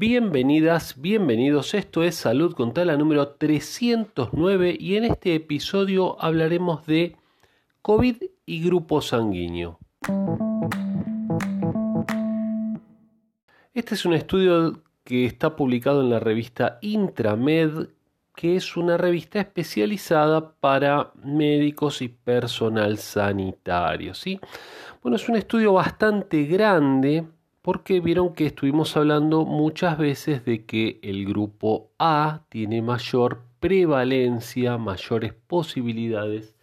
Bienvenidas, bienvenidos. Esto es Salud con Tala número 309 y en este episodio hablaremos de COVID y grupo sanguíneo. Este es un estudio que está publicado en la revista Intramed, que es una revista especializada para médicos y personal sanitario. ¿sí? Bueno, es un estudio bastante grande porque vieron que estuvimos hablando muchas veces de que el grupo A tiene mayor prevalencia, mayores posibilidades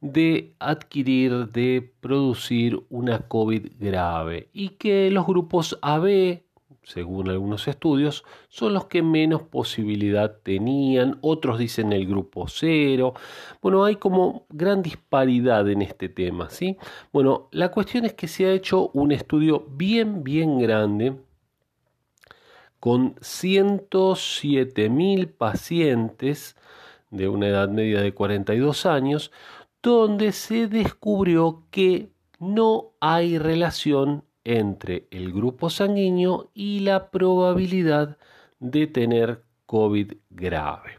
de adquirir, de producir una COVID grave y que los grupos AB según algunos estudios, son los que menos posibilidad tenían, otros dicen el grupo cero. Bueno, hay como gran disparidad en este tema, ¿sí? Bueno, la cuestión es que se ha hecho un estudio bien, bien grande con 107.000 pacientes de una edad media de 42 años, donde se descubrió que no hay relación entre el grupo sanguíneo y la probabilidad de tener COVID grave.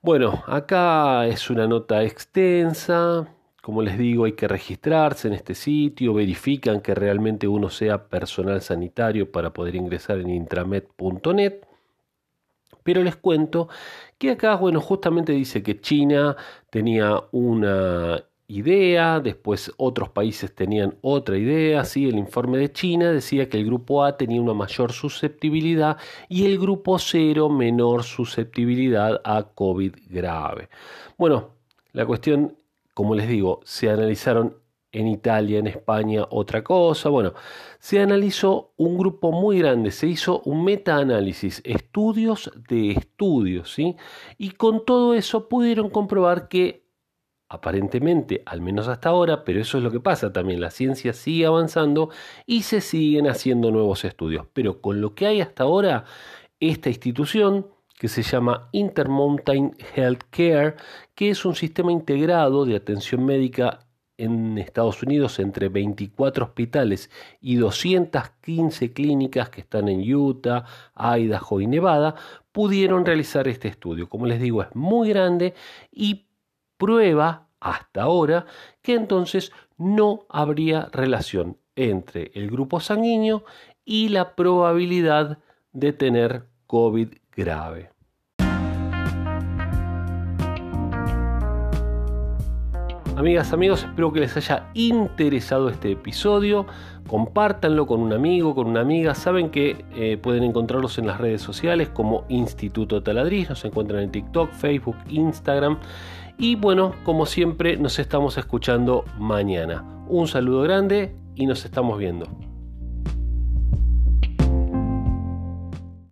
Bueno, acá es una nota extensa. Como les digo, hay que registrarse en este sitio, verifican que realmente uno sea personal sanitario para poder ingresar en intramed.net. Pero les cuento que acá, bueno, justamente dice que China tenía una idea, después otros países tenían otra idea, ¿sí? el informe de China decía que el grupo A tenía una mayor susceptibilidad y el grupo 0 menor susceptibilidad a COVID grave. Bueno, la cuestión, como les digo, se analizaron en Italia, en España, otra cosa. Bueno, se analizó un grupo muy grande, se hizo un metaanálisis, estudios de estudios, ¿sí? Y con todo eso pudieron comprobar que aparentemente, al menos hasta ahora, pero eso es lo que pasa también, la ciencia sigue avanzando y se siguen haciendo nuevos estudios. Pero con lo que hay hasta ahora, esta institución que se llama Intermountain Healthcare, que es un sistema integrado de atención médica en Estados Unidos entre 24 hospitales y 215 clínicas que están en Utah, Idaho y Nevada, pudieron realizar este estudio. Como les digo, es muy grande y prueba hasta ahora que entonces no habría relación entre el grupo sanguíneo y la probabilidad de tener COVID grave. Amigas, amigos, espero que les haya interesado este episodio. Compártanlo con un amigo, con una amiga. Saben que eh, pueden encontrarlos en las redes sociales como Instituto Taladriz. Nos encuentran en TikTok, Facebook, Instagram. Y bueno, como siempre, nos estamos escuchando mañana. Un saludo grande y nos estamos viendo.